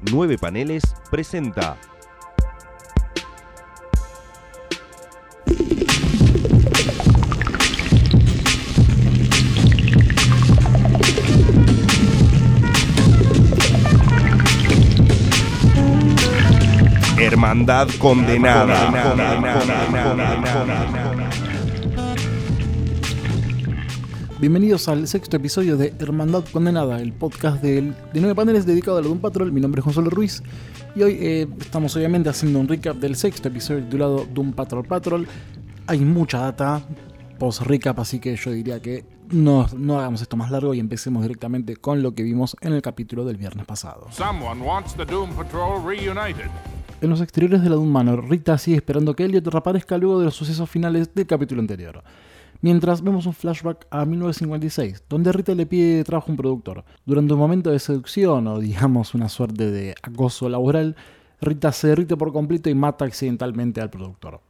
Nueve Paneles presenta. Hermandad condenada. Bienvenidos al sexto episodio de Hermandad Condenada, el podcast de, de nueve paneles dedicado a la Doom Patrol. Mi nombre es Gonzalo Ruiz y hoy eh, estamos obviamente haciendo un recap del sexto episodio titulado Doom Patrol Patrol. Hay mucha data post recap, así que yo diría que no, no hagamos esto más largo y empecemos directamente con lo que vimos en el capítulo del viernes pasado. Someone wants the Doom Patrol reunited. En los exteriores de la Doom Manor, Rita sigue esperando que Elliot reaparezca luego de los sucesos finales del capítulo anterior. Mientras vemos un flashback a 1956, donde Rita le pide trabajo a un productor. Durante un momento de seducción, o digamos una suerte de acoso laboral, Rita se derrite por completo y mata accidentalmente al productor.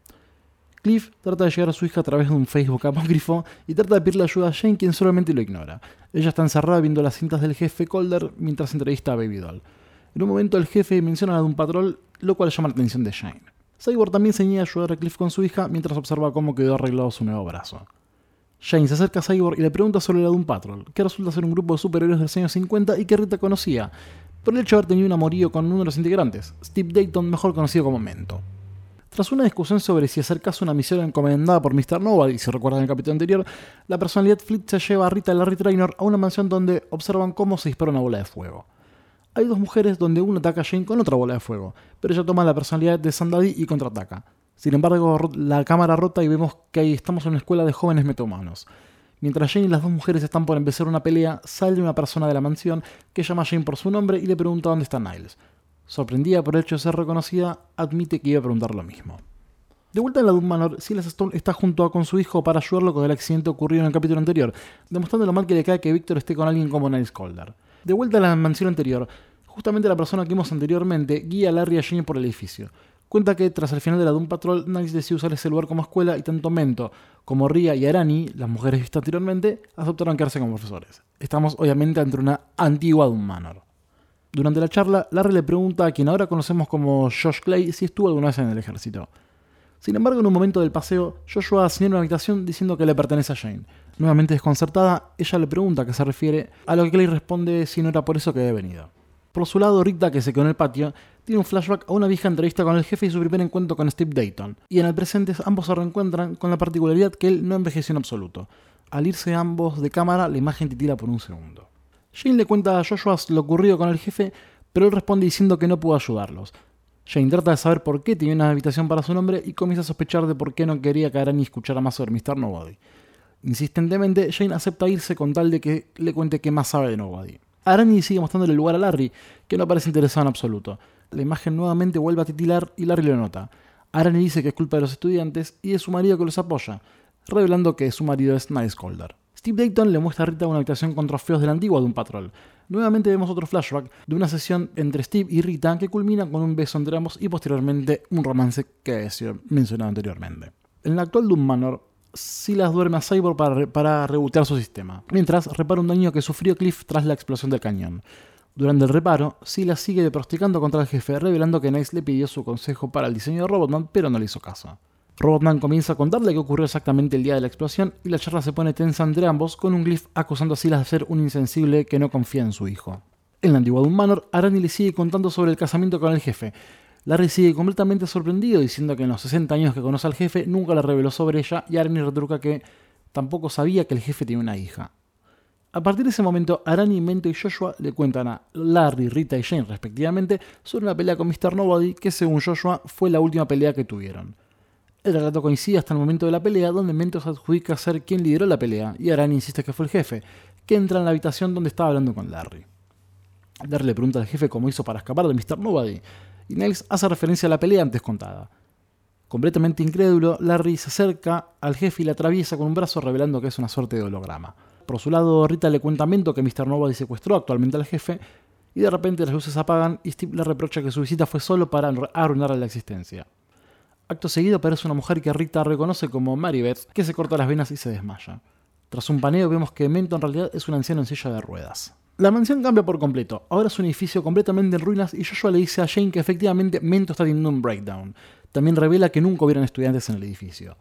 Cliff trata de llegar a su hija a través de un Facebook apócrifo y trata de pedirle ayuda a Jane, quien solamente lo ignora. Ella está encerrada viendo las cintas del jefe Calder mientras entrevista a Baby Doll. En un momento el jefe menciona a un patrón, lo cual llama la atención de Jane. Cyborg también se niega a ayudar a Cliff con su hija mientras observa cómo quedó arreglado su nuevo brazo. Jane se acerca a Cyborg y le pregunta sobre la Doom Patrol, que resulta ser un grupo de superhéroes de los años 50 y que Rita conocía, por el hecho de haber tenido un amorío con uno de los integrantes, Steve Dayton, mejor conocido como Mento. Tras una discusión sobre si hacer caso a una misión encomendada por Mr. Nobody, si recuerdan el capítulo anterior, la personalidad Fleet se lleva a Rita y Larry Traynor a una mansión donde observan cómo se dispara una bola de fuego. Hay dos mujeres donde una ataca a Jane con otra bola de fuego, pero ella toma la personalidad de Sandadi y contraataca. Sin embargo, la cámara rota y vemos que ahí estamos en una escuela de jóvenes metahumanos. Mientras Jane y las dos mujeres están por empezar una pelea, sale una persona de la mansión que llama a Jane por su nombre y le pregunta dónde está Niles. Sorprendida por el hecho de ser reconocida, admite que iba a preguntar lo mismo. De vuelta en la Doom Manor, Silas Stone está junto a con su hijo para ayudarlo con el accidente ocurrido en el capítulo anterior, demostrando lo mal que le cae que Víctor esté con alguien como Niles Calder. De vuelta a la mansión anterior, justamente la persona que vimos anteriormente guía a Larry y a Jane por el edificio. Cuenta que tras el final de la Doom Patrol, Niles decidió usar ese lugar como escuela y tanto Mento como Ria y Arani, las mujeres vistas anteriormente, aceptaron quedarse como profesores. Estamos obviamente ante una antigua Doom Manor. Durante la charla, Larry le pregunta a quien ahora conocemos como Josh Clay si estuvo alguna vez en el ejército. Sin embargo, en un momento del paseo, Joshua señala una habitación diciendo que le pertenece a Jane. Nuevamente desconcertada, ella le pregunta a qué se refiere, a lo que Clay responde si no era por eso que había venido. Por su lado, Rita, que se quedó en el patio, tiene un flashback a una vieja entrevista con el jefe y su primer encuentro con Steve Dayton. Y en el presente ambos se reencuentran con la particularidad que él no envejeció en absoluto. Al irse ambos de cámara, la imagen titila por un segundo. Jane le cuenta a Joshua lo ocurrido con el jefe, pero él responde diciendo que no pudo ayudarlos. Jane trata de saber por qué tenía una habitación para su nombre y comienza a sospechar de por qué no quería que Arani escuchara más sobre Mr. Nobody. Insistentemente, Jane acepta irse con tal de que le cuente qué más sabe de Nobody. Arani sigue mostrándole el lugar a Larry, que no parece interesado en absoluto. La imagen nuevamente vuelve a titilar y Larry lo nota. Arani dice que es culpa de los estudiantes y de su marido que los apoya, revelando que su marido es Niles Calder. Steve Dayton le muestra a Rita una habitación con trofeos de la antigua de un patrol. Nuevamente vemos otro flashback de una sesión entre Steve y Rita que culmina con un beso entre ambos y posteriormente un romance que he mencionado anteriormente. En la actual Doom Manor, Silas duerme a Cyborg para, para rebotear su sistema, mientras repara un daño que sufrió Cliff tras la explosión del cañón. Durante el reparo, Silas sigue prosticando contra el jefe, revelando que Nice le pidió su consejo para el diseño de Robotman, pero no le hizo caso. Robotman comienza a contarle qué ocurrió exactamente el día de la explosión y la charla se pone tensa entre ambos con un Glyph acusando a Silas de ser un insensible que no confía en su hijo. En la antigua Doom Manor, Arani le sigue contando sobre el casamiento con el jefe. Larry sigue completamente sorprendido diciendo que en los 60 años que conoce al jefe nunca le reveló sobre ella y Arani retruca que tampoco sabía que el jefe tenía una hija. A partir de ese momento, Arani, Mento y Joshua le cuentan a Larry, Rita y Jane respectivamente sobre una pelea con Mr. Nobody que según Joshua fue la última pelea que tuvieron. El relato coincide hasta el momento de la pelea, donde Mento se adjudica ser quien lideró la pelea, y Arani insiste que fue el jefe, que entra en la habitación donde estaba hablando con Larry. Larry le pregunta al jefe cómo hizo para escapar de Mr. Nobody, y Niles hace referencia a la pelea antes contada. Completamente incrédulo, Larry se acerca al jefe y le atraviesa con un brazo revelando que es una suerte de holograma. Por su lado, Rita le cuenta a Mento que Mr. Nobody secuestró actualmente al jefe, y de repente las luces apagan y Steve le reprocha que su visita fue solo para arruinarle la existencia. Acto seguido aparece una mujer que Rita reconoce como Maribeth, que se corta las venas y se desmaya. Tras un paneo vemos que Mento en realidad es un anciano en silla de ruedas. La mansión cambia por completo. Ahora es un edificio completamente en ruinas y Joshua le dice a Jane que efectivamente Mento está teniendo un breakdown. También revela que nunca hubieran estudiantes en el edificio.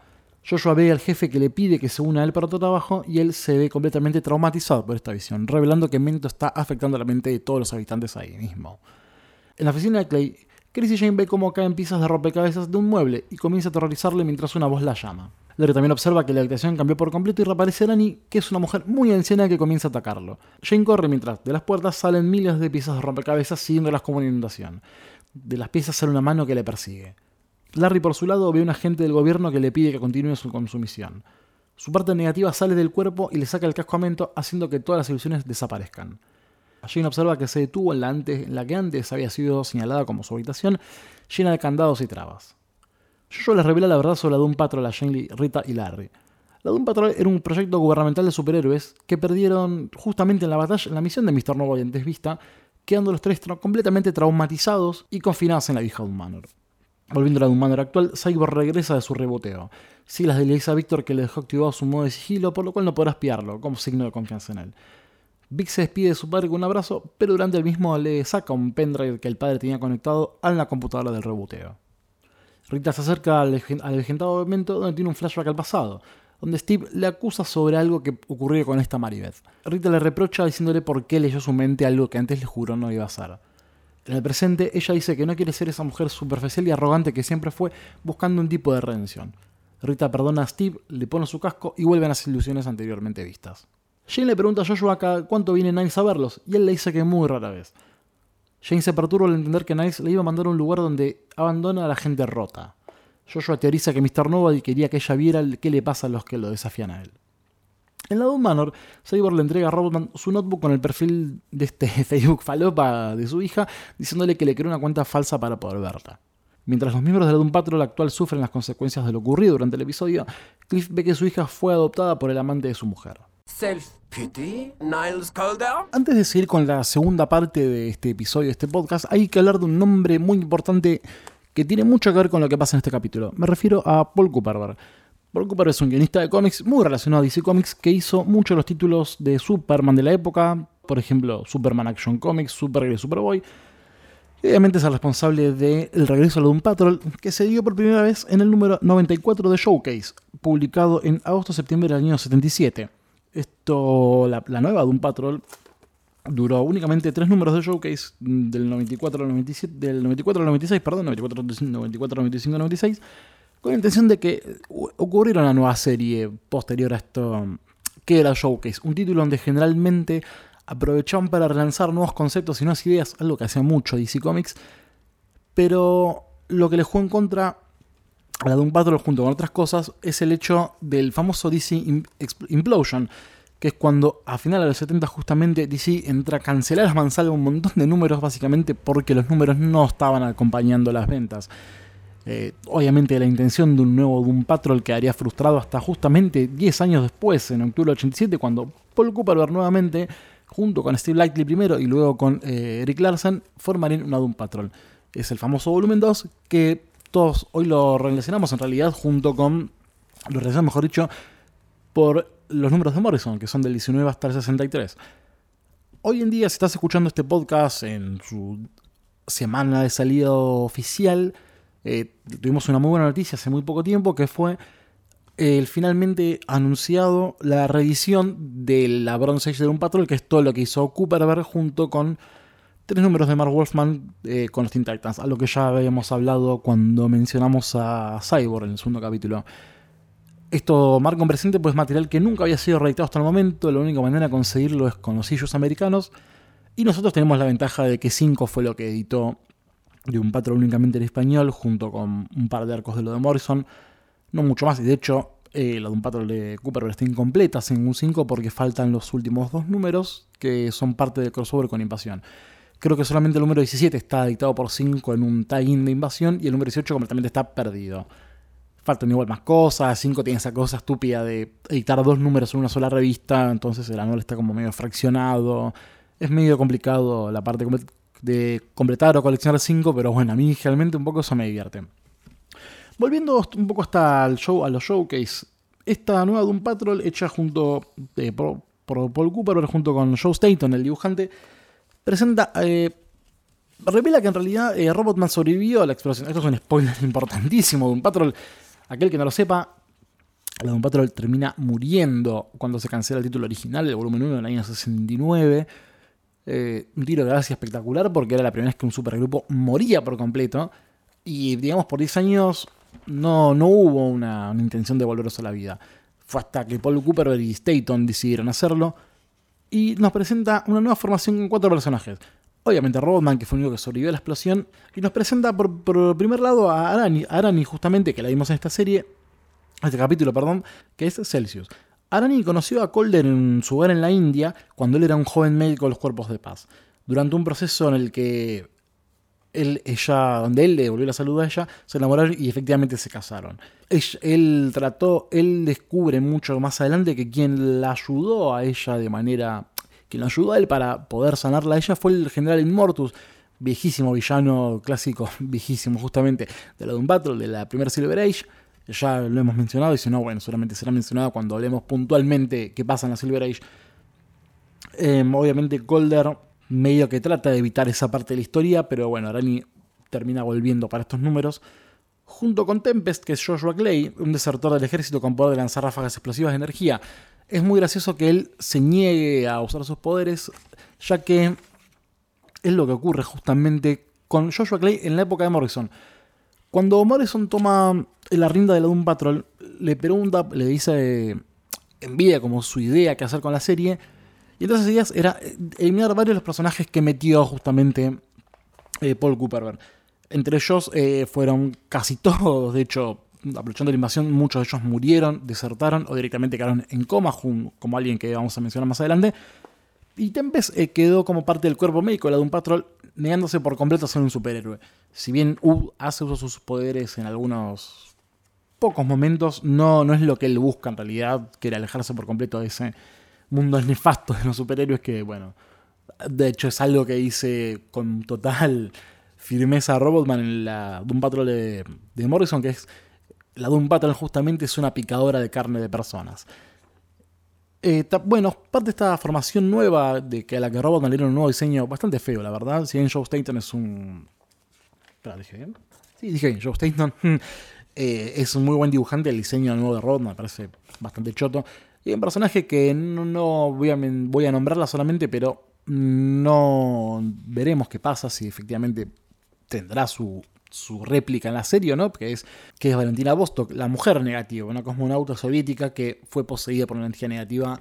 Joshua ve al jefe que le pide que se una a él para otro trabajo y él se ve completamente traumatizado por esta visión, revelando que Mento está afectando la mente de todos los habitantes ahí mismo. En la oficina de Clay, Chris y Jane ve cómo caen piezas de rompecabezas de un mueble y comienza a aterrorizarle mientras una voz la llama. Larry también observa que la habitación cambió por completo y reaparece Rani, que es una mujer muy anciana que comienza a atacarlo. Jane corre mientras de las puertas salen miles de piezas de rompecabezas siguiéndolas como una inundación. De las piezas sale una mano que le persigue. Larry por su lado ve a un agente del gobierno que le pide que continúe con su misión. Su parte negativa sale del cuerpo y le saca el casco a Mento haciendo que todas las ilusiones desaparezcan. Jane observa que se detuvo en la, en la que antes había sido señalada como su habitación, llena de candados y trabas. Jojo les revela la verdad sobre la Doom Patrol a Jane, Rita y Larry. La Doom Patrol era un proyecto gubernamental de superhéroes que perdieron justamente en la batalla en la misión de Mr. Novo y antes vista, quedando los tres completamente traumatizados y confinados en la vieja Doom Manor. Volviendo a la Doom Manor actual, Cyborg regresa de su reboteo. Siglas de Elisa Victor que le dejó activado su modo de sigilo, por lo cual no podrá espiarlo, como signo de confianza en él. Vic se despide de su padre con un abrazo, pero durante el mismo le saca un pendrive que el padre tenía conectado a la computadora del reboteo. Rita se acerca al, legendado evento donde tiene un flashback al pasado, donde Steve le acusa sobre algo que ocurrió con esta Maribeth. Rita le reprocha diciéndole por qué leyó su mente algo que antes le juró no iba a hacer. En el presente, ella dice que no quiere ser esa mujer superficial y arrogante que siempre fue, buscando un tipo de redención. Rita perdona a Steve, le pone su casco y vuelven a las ilusiones anteriormente vistas. Jane le pregunta a Joshua cuánto viene Niles a verlos, y él le dice que muy rara vez. Jane se perturba al entender que Niles le iba a mandar a un lugar donde abandona a la gente rota. Joshua teoriza que Mr. Nobody quería que ella viera qué le pasa a los que lo desafían a él. En la Doom Manor, Cyborg le entrega a Robotman su notebook con el perfil de este Facebook falopa de su hija, diciéndole que le creó una cuenta falsa para poder verla. Mientras los miembros de la Doom Patrol actual sufren las consecuencias de lo ocurrido durante el episodio, Cliff ve que su hija fue adoptada por el amante de su mujer. Self-pity, Niles Calder. Antes de seguir con la segunda parte de este episodio, de este podcast, hay que hablar de un nombre muy importante que tiene mucho que ver con lo que pasa en este capítulo. Me refiero a Paul Cooper. Paul Cooper es un guionista de cómics muy relacionado a DC Comics que hizo muchos de los títulos de Superman de la época, por ejemplo, Superman Action Comics, Supergirl y Superboy. Y obviamente es el responsable del regreso a Doom Patrol, que se dio por primera vez en el número 94 de Showcase, publicado en agosto-septiembre del año 77. Esto, la, nueva Doom Patrol duró únicamente tres números de showcase del 94 al 97, del 94 al 96, perdón, 94, 94 95 96, con la intención de que ocurriera una nueva serie posterior a esto que era Showcase, un título donde generalmente aprovechaban para relanzar nuevos conceptos y nuevas ideas, algo que hacía mucho DC Comics, pero lo que le jugó en contra a la Doom Patrol junto con otras cosas es el hecho del famoso DC Implosion, que es cuando a finales de los 70 justamente DC entra a cancelar las mansalva un montón de números básicamente porque los números no estaban acompañando las ventas. Eh, obviamente la intención de un nuevo Doom Patrol quedaría frustrado hasta justamente 10 años después, en octubre del 87, cuando Paul Cooper nuevamente, junto con Steve Lightley primero y luego con eh, Eric Larsen, formarían una Doom Patrol. Es el famoso volumen 2 que todos hoy lo relacionamos en realidad junto con, lo relacionamos mejor dicho, por los números de Morrison, que son del 19 hasta el 63. Hoy en día, si estás escuchando este podcast en su semana de salida oficial, eh, tuvimos una muy buena noticia hace muy poco tiempo, que fue el finalmente anunciado la reedición de la Bronze Age de un Patrol, que es todo lo que hizo Cooperberg junto con tres números de Mark Wolfman eh, con los Teen Titans, a lo que ya habíamos hablado cuando mencionamos a Cyborg en el segundo capítulo. Esto marca un presente, pues material que nunca había sido reeditado hasta el momento, la única manera de conseguirlo es con los sellos americanos, y nosotros tenemos la ventaja de que 5 fue lo que editó de un patrón únicamente en español, junto con un par de arcos de lo de Morrison, no mucho más, y de hecho eh, la de un patrón de Cooper está incompleta en un 5 porque faltan los últimos dos números que son parte del crossover con Invasión. Creo que solamente el número 17 está editado por 5 en un tie-in de invasión y el número 18 completamente está perdido. Faltan igual más cosas, 5 tiene esa cosa estúpida de editar dos números en una sola revista, entonces el anual está como medio fraccionado. Es medio complicado la parte de completar o coleccionar 5, pero bueno, a mí generalmente un poco eso me divierte. Volviendo un poco hasta el show, a los showcase, esta nueva Doom Patrol hecha junto, por Paul Cooper junto con Joe Staton, el dibujante, presenta... eh, revela que en realidad eh, Robotman sobrevivió a la explosión. Esto es un spoiler importantísimo de un Patrol. Aquel que no lo sepa, la Doom Patrol termina muriendo cuando se cancela el título original, el volumen 1 del año 69. Eh, un tiro de gracia espectacular porque era la primera vez que un supergrupo moría por completo. Y digamos, por 10 años no, no hubo una, una intención de volverlos a la vida. Fue hasta que Paul Cooper y Staton decidieron hacerlo. Y nos presenta una nueva formación con cuatro personajes. Obviamente Robotman, que fue el único que sobrevivió a la explosión. Y nos presenta por, por primer lado a Arani, Arani, justamente, que la vimos en esta serie. Este capítulo, perdón, que es Celsius. Arani conoció a Calder en su hogar en la India cuando él era un joven médico de los cuerpos de paz. Durante un proceso en el que él, ella, donde él le devolvió la salud a ella, se enamoraron y efectivamente se casaron. Él, trató, él descubre mucho más adelante que quien la ayudó a ella de manera, quien la ayudó a él para poder sanarla a ella fue el general Immortus, viejísimo villano clásico, viejísimo justamente de la Doom Battle, de la primera Silver Age. Ya lo hemos mencionado y si no, bueno, seguramente será mencionado cuando hablemos puntualmente qué pasa en la Silver Age. Eh, obviamente Calder medio que trata de evitar esa parte de la historia, pero bueno, Arani termina volviendo para estos números. Junto con Tempest, que es Joshua Clay, un desertor del ejército con poder de lanzar ráfagas explosivas de energía. Es muy gracioso que él se niegue a usar sus poderes, ya que es lo que ocurre justamente con Joshua Clay en la época de Morrison. Cuando Morrison toma la rienda de la Doom Patrol, le pregunta, le dice, envía como su idea que hacer con la serie, y entonces ideas era eliminar varios de los personajes que metió justamente eh, Paul Cooper. Entre ellos eh, fueron casi todos, de hecho, aprovechando la invasión, muchos de ellos murieron, desertaron o directamente quedaron en coma, como alguien que vamos a mencionar más adelante. Y Tempest eh, quedó como parte del cuerpo médico de la Doom Patrol, negándose por completo a ser un superhéroe. Si bien hace uso de sus poderes en algunos pocos momentos, no, no es lo que él busca en realidad, quiere alejarse por completo de ese mundo nefasto de los superhéroes que, bueno, de hecho es algo que dice con total firmeza Robotman en la Doom Patrol de, de Morrison, que es la Doom Patrol justamente es una picadora de carne de personas. Eh, bueno, parte de esta formación nueva de que a la que Robotman le dieron un nuevo diseño bastante feo, la verdad. Si bien Joe Staton es un. Espera, ¿dije bien? Sí, dije bien. Joe Staton eh, es un muy buen dibujante. El diseño nuevo de Robotman me parece bastante choto. Y un personaje que no, no voy, a, voy a nombrarla solamente, pero no veremos qué pasa si efectivamente tendrá su, su réplica en la serie, ¿no? Que es, que es Valentina Vostok, la mujer negativa, una cosmonauta soviética que fue poseída por una energía negativa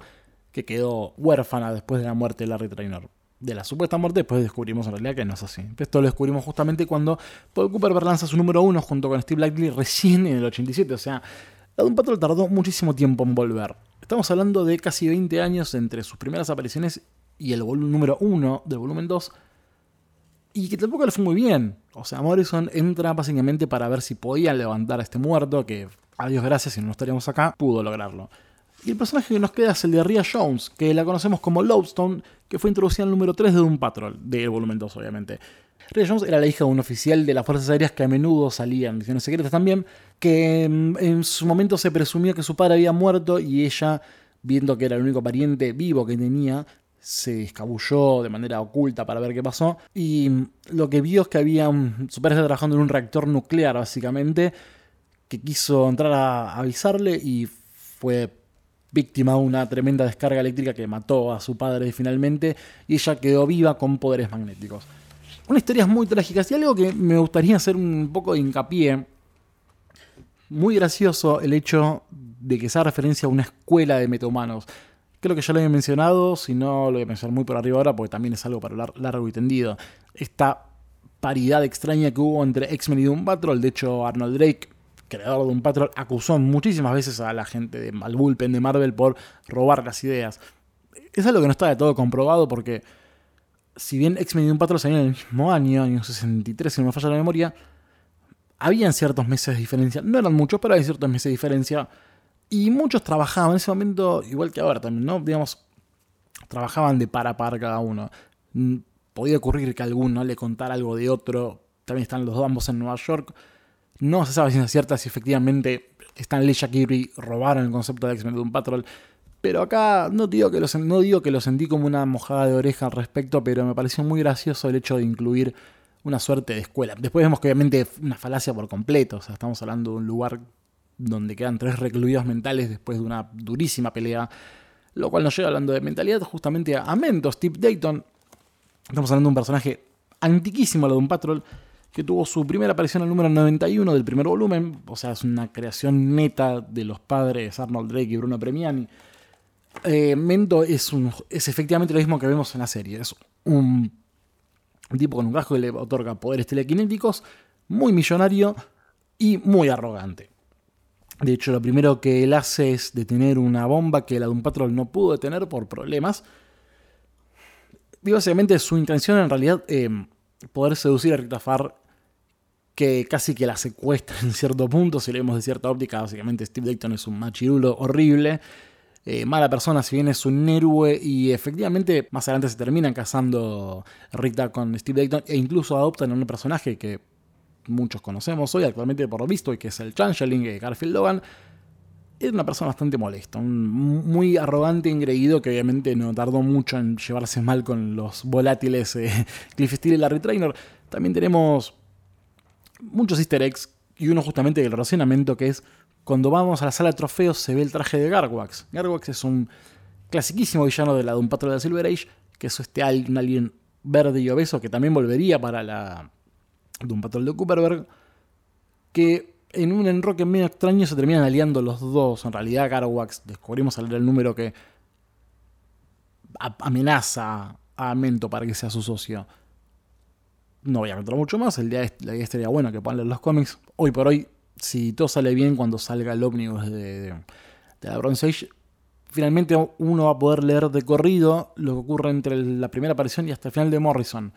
que quedó huérfana después de la muerte de Larry Trainor. De la supuesta muerte, después descubrimos en realidad que no es así. Esto lo descubrimos justamente cuando Paul Cooper lanza su número uno junto con Steve Blackley recién en el 87. O sea, la Doom Patrol tardó muchísimo tiempo en volver. Estamos hablando de casi 20 años entre sus primeras apariciones y el volumen número uno del volumen 2 y que tampoco le fue muy bien. O sea, Morrison entra básicamente para ver si podían levantar a este muerto, que a Dios gracias, si no estaríamos acá, pudo lograrlo. Y el personaje que nos queda es el de Ria Jones, que la conocemos como Lodestone, que fue introducida en el número 3 de Doom Patrol, del volumen 2 obviamente. Ria Jones era la hija de un oficial de las Fuerzas Aéreas que a menudo salía en misiones secretas también, que mm, en su momento se presumía que su padre había muerto y ella, viendo que era el único pariente vivo que tenía, se escabulló de manera oculta para ver qué pasó. Y lo que vio es que había un. Su padre estaba trabajando en un reactor nuclear, básicamente. Que quiso entrar a avisarle y fue víctima de una tremenda descarga eléctrica que mató a su padre finalmente. Y ella quedó viva con poderes magnéticos. Una historia muy trágica. Y algo que me gustaría hacer un poco de hincapié. Muy gracioso el hecho de que sea referencia a una escuela de metahumanos. Creo que ya lo había mencionado, si no lo voy a mencionar muy por arriba ahora porque también es algo para hablar largo y tendido. Esta paridad extraña que hubo entre X-Men y Doom Patrol, de hecho Arnold Drake, creador de Doom Patrol, acusó muchísimas veces a la gente, de, al bullpen de Marvel por robar las ideas. Es algo que no está de todo comprobado porque si bien X-Men y Doom Patrol salieron en el mismo año, año 63 si no me falla la memoria, habían ciertos meses de diferencia. No eran muchos, pero hay ciertos meses de diferencia y muchos trabajaban en ese momento, igual que ahora también, ¿no? Digamos, trabajaban de par a par cada uno. Mm, podía ocurrir que alguno le contara algo de otro. También están los dos ambos en Nueva York. No se sabe si es cierta si efectivamente Stan Lee y Kirby robaron el concepto de X-Men Doom Patrol. Pero acá no digo, que lo, no digo que sentí como una mojada de oreja al respecto, pero me pareció muy gracioso el hecho de incluir una suerte de escuela. Después vemos que obviamente una falacia por completo, o sea, estamos hablando de un lugar donde quedan tres recluidos mentales después de una durísima pelea, lo cual nos lleva hablando de mentalidad justamente a Mentos, Steve Dayton. Estamos hablando de un personaje antiquísimo, lo de un Patrol, que tuvo su primera aparición al número 91 del primer volumen, o sea, es una creación neta de los padres Arnold Drake y Bruno Premiani. Eh, Mento es, un, es efectivamente lo mismo que vemos en la serie, es un un tipo con un casco que le otorga poderes telequinéticos, muy millonario y muy arrogante. De hecho, lo primero que él hace es detener una bomba que la de un patrol no pudo detener por problemas. Básicamente su intención en realidad eh, poder seducir a Rita Farr, que casi que la secuestra en cierto punto, si lo vemos de cierta óptica, básicamente Steve Dayton es un machirulo horrible. Eh, mala persona, si bien es un héroe, y efectivamente más adelante se terminan casando Rita con Steve Dayton, e incluso adoptan a un personaje que muchos conocemos hoy, actualmente por lo visto, y que es el Changeling de Garfield Logan. Es una persona bastante molesta, un muy arrogante engreído que obviamente no tardó mucho en llevarse mal con los volátiles eh, Cliff Steele y Larry Trainer. También tenemos muchos easter eggs y uno justamente del relacionamiento que es cuando vamos a la sala de trofeos se ve el traje de Garwax. Garwax es un clasiquísimo villano de la de un patrón de Silver Age, que es este alien, alien verde y obeso que también volvería para la de un patrón de Cooperberg, que en un enroque medio extraño se terminan aliando los dos. En realidad Garwax, descubrimos al leer el número que amenaza a Mento para que sea su socio. No voy a contar mucho más, el día la estaría bueno que puedan leer los cómics. Hoy por hoy, si todo sale bien cuando salga el ómnibus de, de- de la Bronze Age, finalmente uno va a poder leer de corrido lo que ocurre entre la primera aparición y hasta el final de Morrison.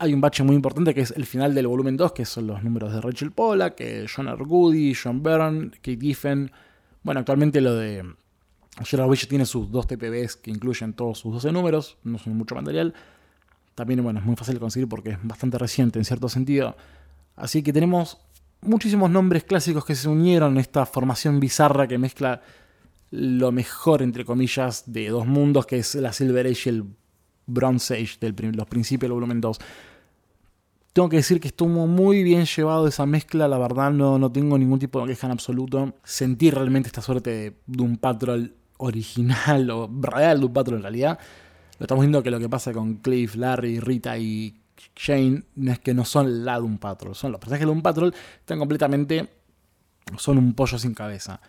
Hay un bache muy importante que es el final del volumen 2, que son los números de Rachel Pollack, John. Goody, John Byrne, Kate Giffen. Bueno, actualmente lo de Gerard Way tiene sus dos TPBs que incluyen todos sus 12 números, no son mucho material. También, bueno, es muy fácil de conseguir porque es bastante reciente en cierto sentido. Así que tenemos muchísimos nombres clásicos que se unieron en esta formación bizarra que mezcla lo mejor, entre comillas, de dos mundos, que es la Silver Age y el Bronze Age, de los principios del volumen 2. Tengo que decir que estuvo muy bien llevado esa mezcla, la verdad no, no tengo ningún tipo de queja en absoluto. Sentí realmente esta suerte de Doom Patrol original o real Doom Patrol en realidad. Lo estamos viendo que lo que pasa con Cliff, Larry, Rita y Shane es que no son la Doom Patrol, son los personajes de Doom Patrol, están completamente. son un pollo sin cabeza.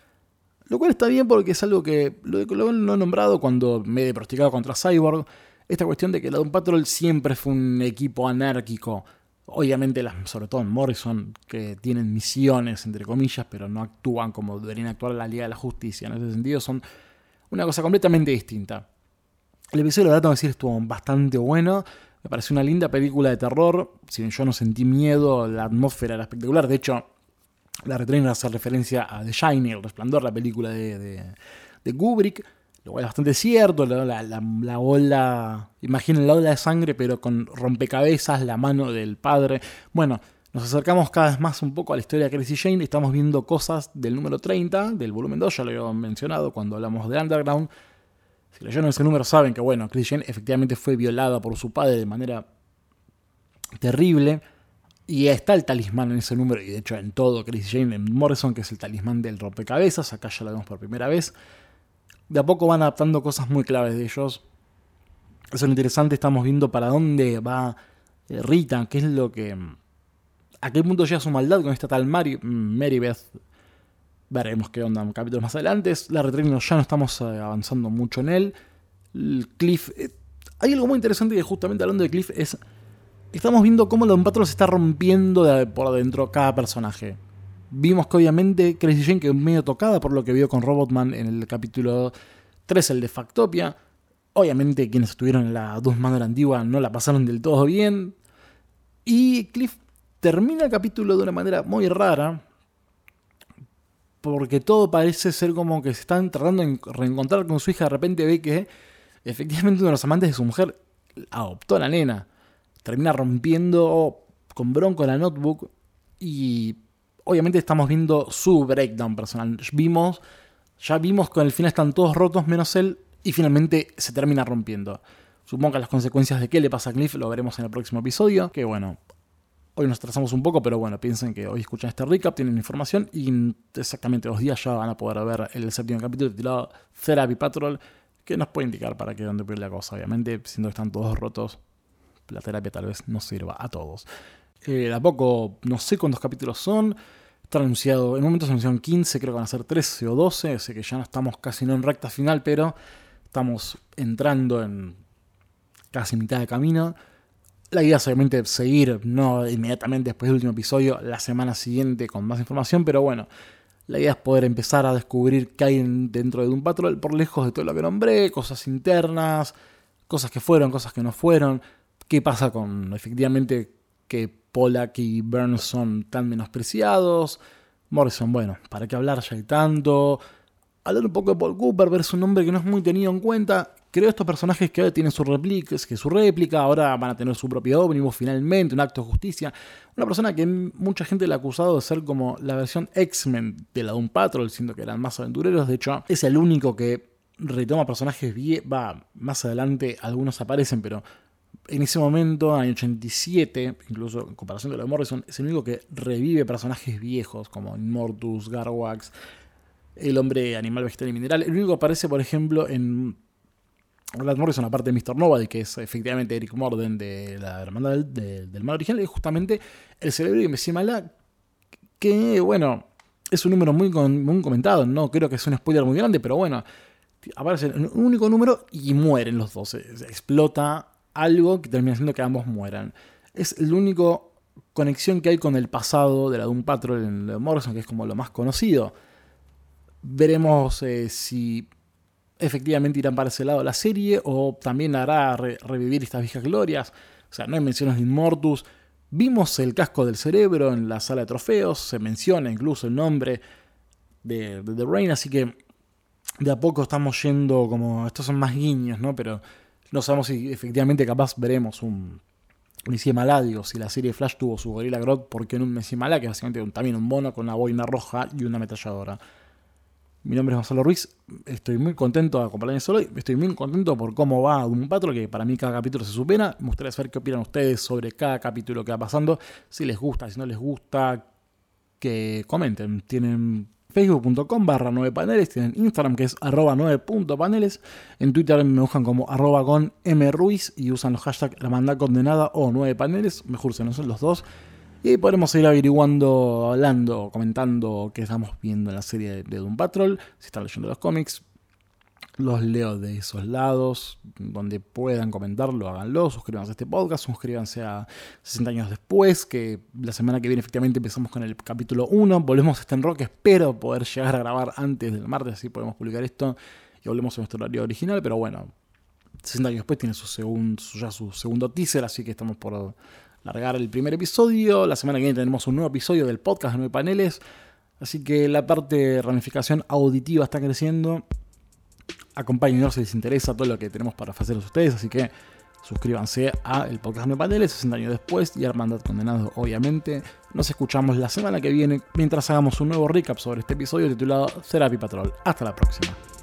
Lo cual está bien porque es algo que lo, lo, lo he nombrado cuando me he prosticado contra Cyborg. Esta cuestión de que la Doom Patrol siempre fue un equipo anárquico. Obviamente, las, sobre todo en Morrison, que tienen misiones, entre comillas, pero no actúan como deberían actuar la Liga de la Justicia. En ese sentido, son una cosa completamente distinta. El episodio, la verdad, tengo que decir, estuvo bastante bueno. Me pareció una linda película de terror. Si bien yo no sentí miedo, la atmósfera era espectacular. De hecho, la retrainer hace referencia a The Shining, El Resplandor, la película de, de, de Kubrick. Es bastante cierto. La, la, la, la, ola. Imaginen la ola de sangre, pero con rompecabezas, la mano del padre. Bueno, nos acercamos cada vez más un poco a la historia de Crazy Jane. Estamos viendo cosas del número 30, del volumen 2. Ya lo había mencionado cuando hablamos de Underground. Si leyeron ese número saben que, bueno, Crazy Jane efectivamente fue violada por su padre de manera terrible. Y está el talismán en ese número, y de hecho en todo Crazy Jane, en Morrison, que es el talismán del rompecabezas. Acá ya lo vemos por primera vez. De a poco van adaptando cosas muy claves de ellos. Eso es lo interesante, estamos viendo para dónde va Rita, qué es lo que... A qué punto llega su maldad con esta tal Mary, Marybeth. Veremos qué onda capítulos más adelante. La retrino ya no estamos avanzando mucho en él. El Cliff... Eh, hay algo muy interesante que justamente hablando de Cliff es... Estamos viendo cómo Don Patrol se está rompiendo por adentro cada personaje. Vimos que obviamente Crazy Jane quedó medio tocada por lo que vio con Robotman en el capítulo 3, el de Factopia. Obviamente quienes estuvieron en la Doom Manor antigua no la pasaron del todo bien. Y Cliff termina el capítulo de una manera muy rara. Porque todo parece ser como que se están tratando de reencontrar con su hija. De repente ve que efectivamente uno de los amantes de su mujer adoptó a la nena. Termina rompiendo con bronco la notebook. Y obviamente estamos viendo su breakdown personal. Vimos Ya vimos que al final están todos rotos menos él y finalmente se termina rompiendo. Supongo que las consecuencias de qué le pasa a Cliff lo veremos en el próximo episodio. Que bueno, hoy nos trazamos un poco, pero bueno, piensen que hoy escuchan este recap, tienen información y en exactamente dos días ya van a poder ver el séptimo capítulo titulado Therapy Patrol, que nos puede indicar para qué dónde puede la cosa. Obviamente, siendo que están todos rotos, la terapia tal vez no sirva a todos. Eh, a poco, no sé cuántos capítulos son. Está anunciado, en un momento se anunciaron 15, creo que van a ser 13 o 12, sé que ya no estamos casi no en recta final, pero estamos entrando en casi mitad de camino. La idea es obviamente seguir, no inmediatamente después del último episodio, la semana siguiente con más información, pero bueno, la idea es poder empezar a descubrir qué hay dentro de Doom Patrol por lejos de todo lo que nombré, cosas internas, cosas que fueron, cosas que no fueron, qué pasa con efectivamente que Pollack y Burns son tan menospreciados. Morrison, bueno, ¿para qué hablar ya hay tanto? Hablar un poco de Paul Cooper, ver su nombre que no es muy tenido en cuenta creo estos personajes que ahora tienen su réplica, que su réplica, ahora van a tener su propio ómnibus finalmente, un acto de justicia. Una persona que mucha gente le ha acusado de ser como la versión X-Men de la Doom Patrol, siendo que eran más aventureros. De hecho, es el único que retoma personajes va, más adelante algunos aparecen, pero en ese momento, en el 87, incluso en comparación con lo de Morrison, es el único que revive personajes viejos como Immortus, Garwax, el hombre animal vegetal y mineral. El único que aparece, por ejemplo, en Grant Morrison, aparte de Mr. Nobody, que es efectivamente Eric Morden de la hermandad del, del, mal original, es justamente el cerebro de Messi Mala, que, bueno, es un número muy, muy comentado, no creo que sea un spoiler muy grande, pero bueno, aparece un único número y mueren los dos. Explota algo que termina haciendo que ambos mueran. Es la única conexión que hay con el pasado de la Doom Patrol en de Morrison, que es como lo más conocido. Veremos eh, si efectivamente irán para ese lado la serie o también hará revivir estas viejas glorias. O sea, no hay menciones de Immortus. Vimos el casco del cerebro en la sala de trofeos, se menciona incluso el nombre de, The Rain, así que de a poco estamos yendo como. Estos son más guiños, ¿no? Pero no sabemos si efectivamente capaz veremos un, Messi Maladio, si la serie Flash tuvo su Gorilla Grodd, ¿por qué no un Messi Malá? Que es básicamente también un mono con una boina roja y una ametralladora. Mi nombre es Gonzalo Ruiz, estoy muy contento de acompañarles hoy, estoy muy contento por cómo va un Patrol, que para mí cada capítulo se supera. Me gustaría saber qué opinan ustedes sobre cada capítulo que va pasando, si les gusta, si no les gusta, que comenten. Tienen facebook.com barra 9 paneles, tienen Instagram que es arroba 9.paneles, en Twitter me buscan como arroba con mruiz y usan los hashtags la manda condenada o 9 paneles, mejor se no son los dos. Y podremos ir averiguando, hablando, comentando qué estamos viendo en la serie de Doom Patrol, si están leyendo los cómics. Los leo de esos lados, donde puedan comentarlo, háganlo, suscríbanse a este podcast, suscríbanse a 60 años después, que la semana que viene efectivamente empezamos con el capítulo 1, volvemos a este Rock, espero poder llegar a grabar antes del martes, así podemos publicar esto y volvemos a nuestro horario original, pero bueno, 60 años después tiene su, segundo, ya su segundo teaser, así que estamos por largar el primer episodio. La semana que viene tenemos un nuevo episodio del podcast de nueve paneles. Así que la parte de ramificación auditiva está creciendo. Acompáñenos si les interesa todo lo que tenemos para ofrecerles a ustedes. Así que suscríbanse a el podcast nueve paneles 60 años después y Armandad Condenado, obviamente. Nos escuchamos la semana que viene mientras hagamos un nuevo recap sobre este episodio titulado Therapy Patrol. Hasta la próxima.